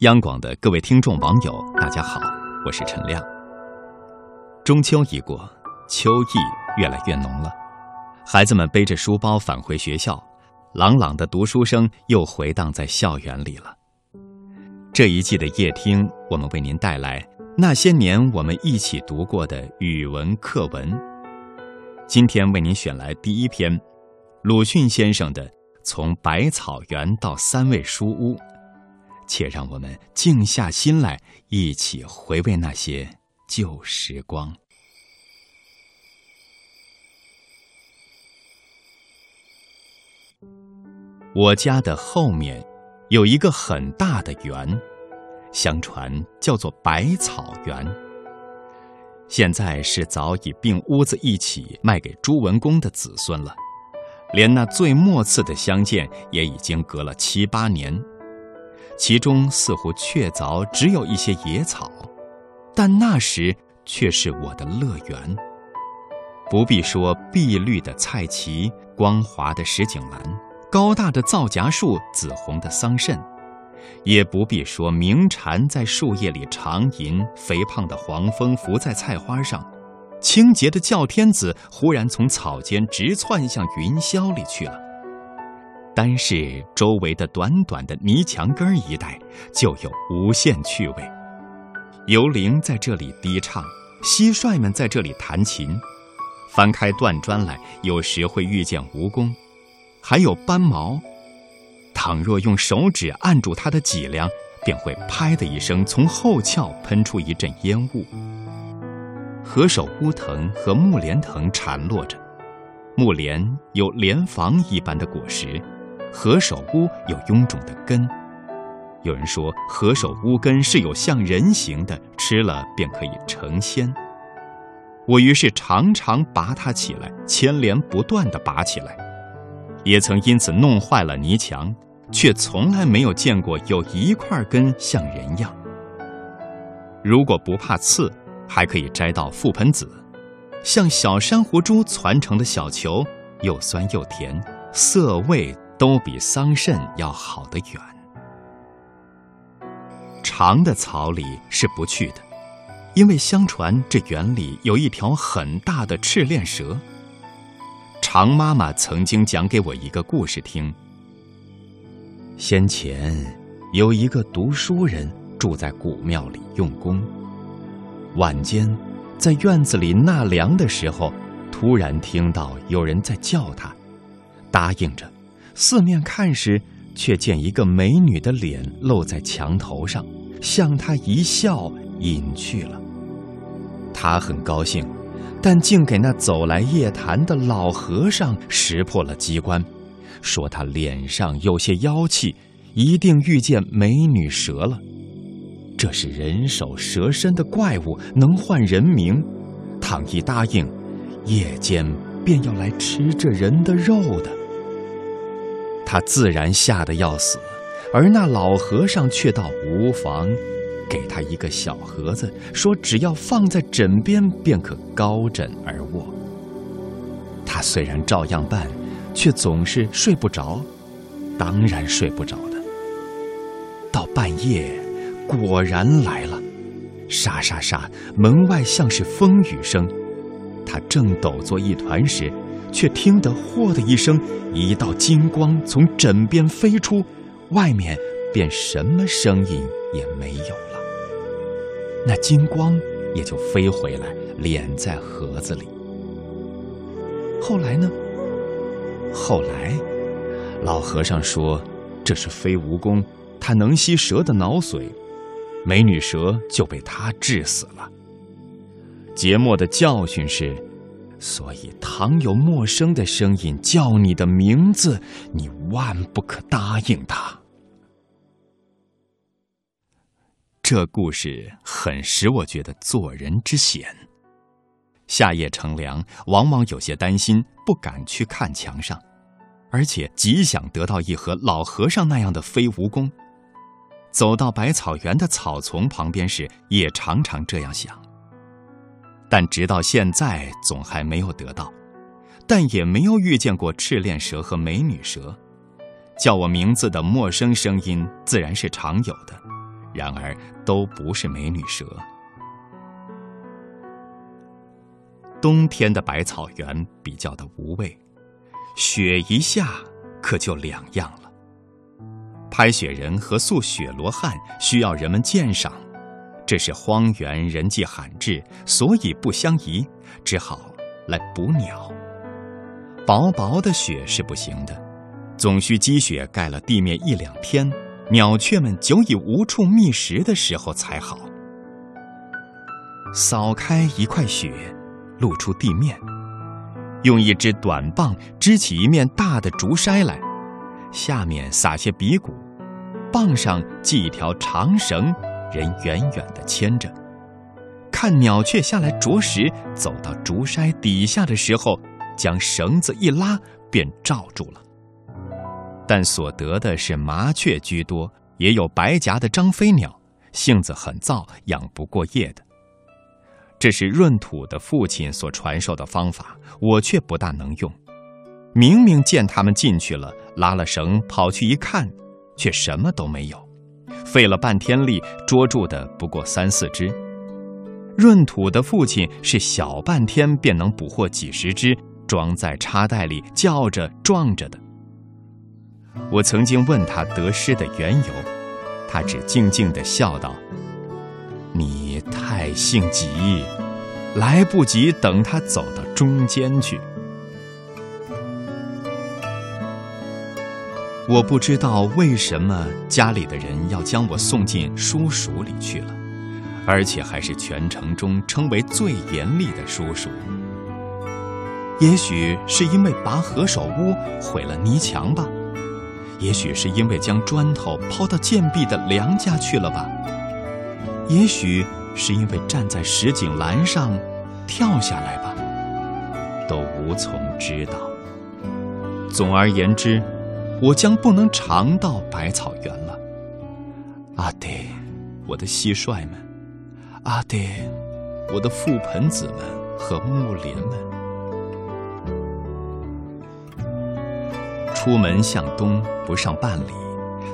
央广的各位听众网友，大家好，我是陈亮。中秋一过，秋意越来越浓了，孩子们背着书包返回学校，朗朗的读书声又回荡在校园里了。这一季的夜听，我们为您带来那些年我们一起读过的语文课文。今天为您选来第一篇，鲁迅先生的《从百草园到三味书屋》。且让我们静下心来，一起回味那些旧时光。我家的后面有一个很大的园，相传叫做百草园。现在是早已并屋子一起卖给朱文公的子孙了，连那最末次的相见也已经隔了七八年。其中似乎确凿只有一些野草，但那时却是我的乐园。不必说碧绿的菜畦、光滑的石井栏、高大的皂荚树、紫红的桑葚，也不必说鸣蝉在树叶里长吟、肥胖的黄蜂伏在菜花上、清洁的叫天子忽然从草间直窜向云霄里去了。单是周围的短短的泥墙根一带，就有无限趣味。游灵在这里低唱，蟋蟀们在这里弹琴。翻开断砖来，有时会遇见蜈蚣，还有斑毛。倘若用手指按住它的脊梁，便会“拍”的一声，从后窍喷出一阵烟雾。何首乌藤和木莲藤缠络着，木莲有莲房一般的果实。何首乌有臃肿的根，有人说何首乌根是有像人形的，吃了便可以成仙。我于是常常拔它起来，牵连不断地拔起来，也曾因此弄坏了泥墙，却从来没有见过有一块根像人样。如果不怕刺，还可以摘到覆盆子，像小珊瑚珠攒成的小球，又酸又甜，色味。都比桑葚要好得远。长的草里是不去的，因为相传这园里有一条很大的赤练蛇。常妈妈曾经讲给我一个故事听：先前有一个读书人住在古庙里用功，晚间在院子里纳凉的时候，突然听到有人在叫他，答应着。四面看时，却见一个美女的脸露在墙头上，向他一笑，隐去了。他很高兴，但竟给那走来夜谈的老和尚识破了机关，说他脸上有些妖气，一定遇见美女蛇了。这是人首蛇身的怪物，能唤人名。倘一答应，夜间便要来吃这人的肉的。他自然吓得要死，而那老和尚却到无妨，给他一个小盒子，说只要放在枕边，便可高枕而卧。他虽然照样办，却总是睡不着，当然睡不着的。到半夜，果然来了，沙沙沙，门外像是风雨声。他正抖作一团时。却听得“嚯”的一声，一道金光从枕边飞出，外面便什么声音也没有了。那金光也就飞回来，敛在盒子里。后来呢？后来，老和尚说这是飞蜈蚣，它能吸蛇的脑髓，美女蛇就被他治死了。节末的教训是。所以，倘有陌生的声音叫你的名字，你万不可答应他。这故事很使我觉得做人之险。夏夜乘凉，往往有些担心，不敢去看墙上，而且极想得到一盒老和尚那样的飞蜈蚣。走到百草园的草丛旁边时，也常常这样想。但直到现在，总还没有得到，但也没有遇见过赤练蛇和美女蛇。叫我名字的陌生声音，自然是常有的，然而都不是美女蛇。冬天的百草园比较的无味，雪一下可就两样了。拍雪人和塑雪罗汉需要人们鉴赏，这是荒原人迹罕至，所以不相宜，只好来捕鸟。薄薄的雪是不行的，总需积雪盖了地面一两天，鸟雀们久已无处觅食的时候才好。扫开一块雪。露出地面，用一支短棒支起一面大的竹筛来，下面撒些鼻骨，棒上系一条长绳，人远远的牵着，看鸟雀下来啄食，走到竹筛底下的时候，将绳子一拉，便罩住了。但所得的是麻雀居多，也有白颊的张飞鸟，性子很躁，养不过夜的。这是闰土的父亲所传授的方法，我却不大能用。明明见他们进去了，拉了绳跑去一看，却什么都没有，费了半天力捉住的不过三四只。闰土的父亲是小半天便能捕获几十只，装在插袋里叫着撞着的。我曾经问他得失的缘由，他只静静地笑道。你太性急，来不及等他走到中间去。我不知道为什么家里的人要将我送进叔叔里去了，而且还是全城中称为最严厉的叔叔。也许是因为拔何首乌毁了泥墙吧，也许是因为将砖头抛到贱婢的梁家去了吧。也许是因为站在石井栏上跳下来吧，都无从知道。总而言之，我将不能常到百草园了。阿爹，我的蟋蟀们，阿爹，我的覆盆子们和木莲们。出门向东不上半里，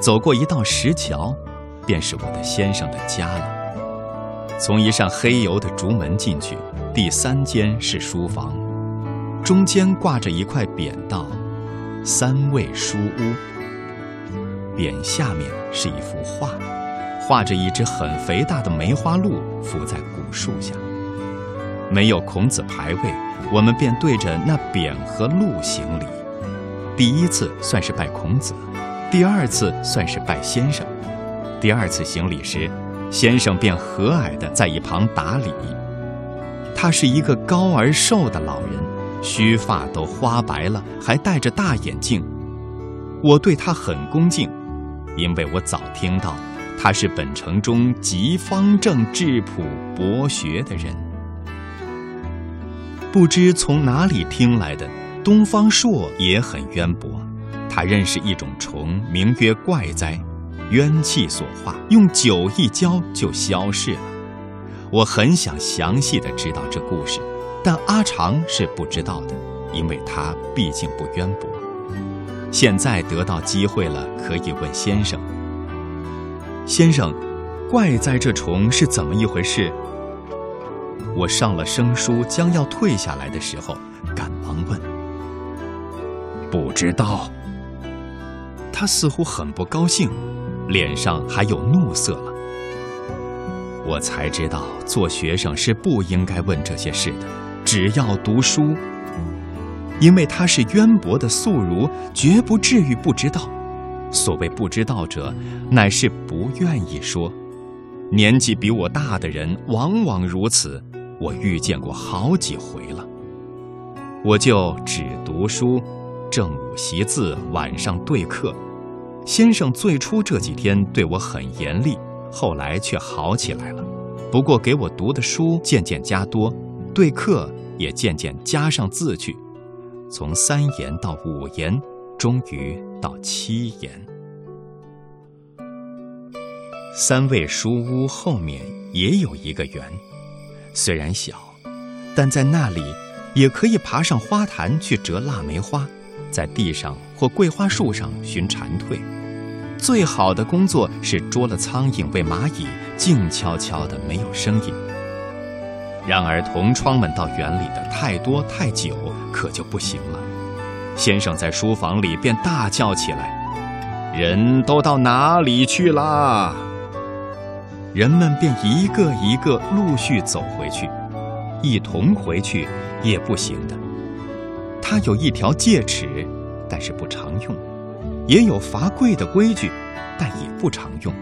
走过一道石桥，便是我的先生的家了。从一扇黑油的竹门进去，第三间是书房，中间挂着一块匾，道“三味书屋”。匾下面是一幅画，画着一只很肥大的梅花鹿伏在古树下。没有孔子牌位，我们便对着那匾和鹿行礼。第一次算是拜孔子，第二次算是拜先生。第二次行礼时。先生便和蔼地在一旁打理。他是一个高而瘦的老人，须发都花白了，还戴着大眼镜。我对他很恭敬，因为我早听到他是本城中极方正、质朴、博学的人。不知从哪里听来的，东方朔也很渊博。他认识一种虫，名曰怪哉。冤气所化，用酒一浇就消逝了。我很想详细的知道这故事，但阿长是不知道的，因为他毕竟不渊博。现在得到机会了，可以问先生。先生，怪哉这虫是怎么一回事？我上了生疏，将要退下来的时候，赶忙问。不知道。他似乎很不高兴。脸上还有怒色了，我才知道做学生是不应该问这些事的，只要读书。因为他是渊博的素儒，绝不至于不知道。所谓不知道者，乃是不愿意说。年纪比我大的人往往如此，我遇见过好几回了。我就只读书，正午习字，晚上对课。先生最初这几天对我很严厉，后来却好起来了。不过给我读的书渐渐加多，对课也渐渐加上字去，从三言到五言，终于到七言。三味书屋后面也有一个园，虽然小，但在那里也可以爬上花坛去折腊梅花。在地上或桂花树上寻蝉蜕，最好的工作是捉了苍蝇喂蚂蚁，静悄悄的，没有声音。然而同窗们到园里的太多太久，可就不行了。先生在书房里便大叫起来：“人都到哪里去啦？”人们便一个一个陆续走回去，一同回去也不行的。他有一条戒尺，但是不常用；也有罚跪的规矩，但也不常用。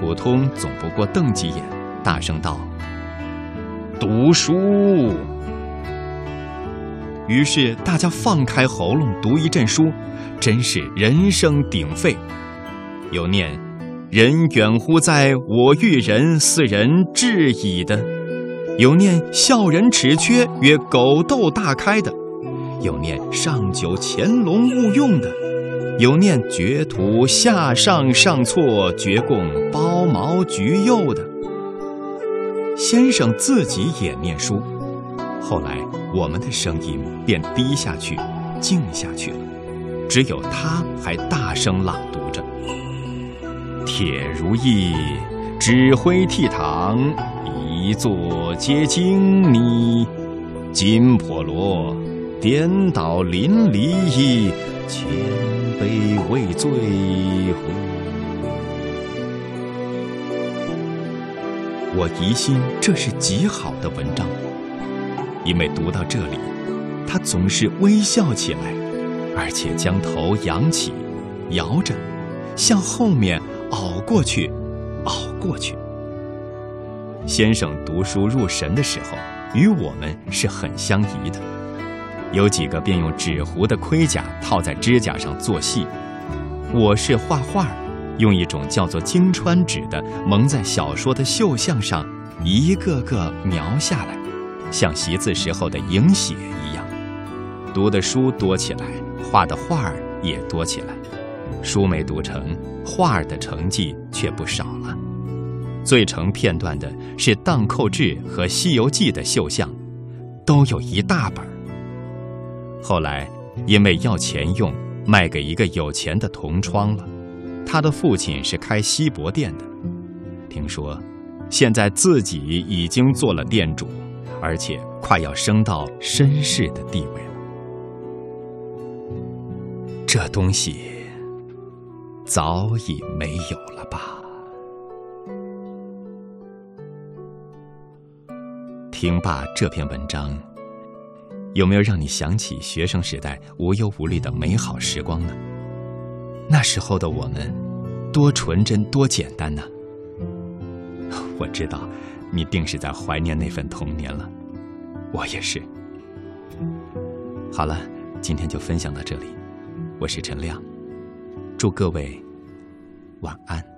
普通总不过瞪几眼，大声道。读书。于是大家放开喉咙读一阵书，真是人声鼎沸。有念“人远乎哉，我欲人，斯人至矣”的；有念“笑人齿缺，曰狗窦大开”的；有念“上九潜龙勿用”的；有念“绝土下上上错，绝贡包毛橘柚”的。先生自己也念书，后来我们的声音便低下去，静下去了，只有他还大声朗读着：“铁如意，指挥倜傥，一座皆经你；金婆罗，颠倒淋漓，千杯未醉乎？”我疑心这是极好的文章，因为读到这里，他总是微笑起来，而且将头扬起，摇着，向后面熬过去，熬过去。先生读书入神的时候，与我们是很相宜的。有几个便用纸糊的盔甲套在指甲上做戏，我是画画。用一种叫做金川纸的蒙在小说的绣像上，一个个描下来，像习字时候的影写一样。读的书多起来，画的画儿也多起来。书没读成，画儿的成绩却不少了。最成片段的是《荡寇志》和《西游记》的绣像，都有一大本。后来因为要钱用，卖给一个有钱的同窗了。他的父亲是开锡箔店的，听说现在自己已经做了店主，而且快要升到绅士的地位了。这东西早已没有了吧？听罢这篇文章，有没有让你想起学生时代无忧无虑的美好时光呢？那时候的我们，多纯真，多简单呢！我知道，你定是在怀念那份童年了，我也是。好了，今天就分享到这里，我是陈亮，祝各位晚安。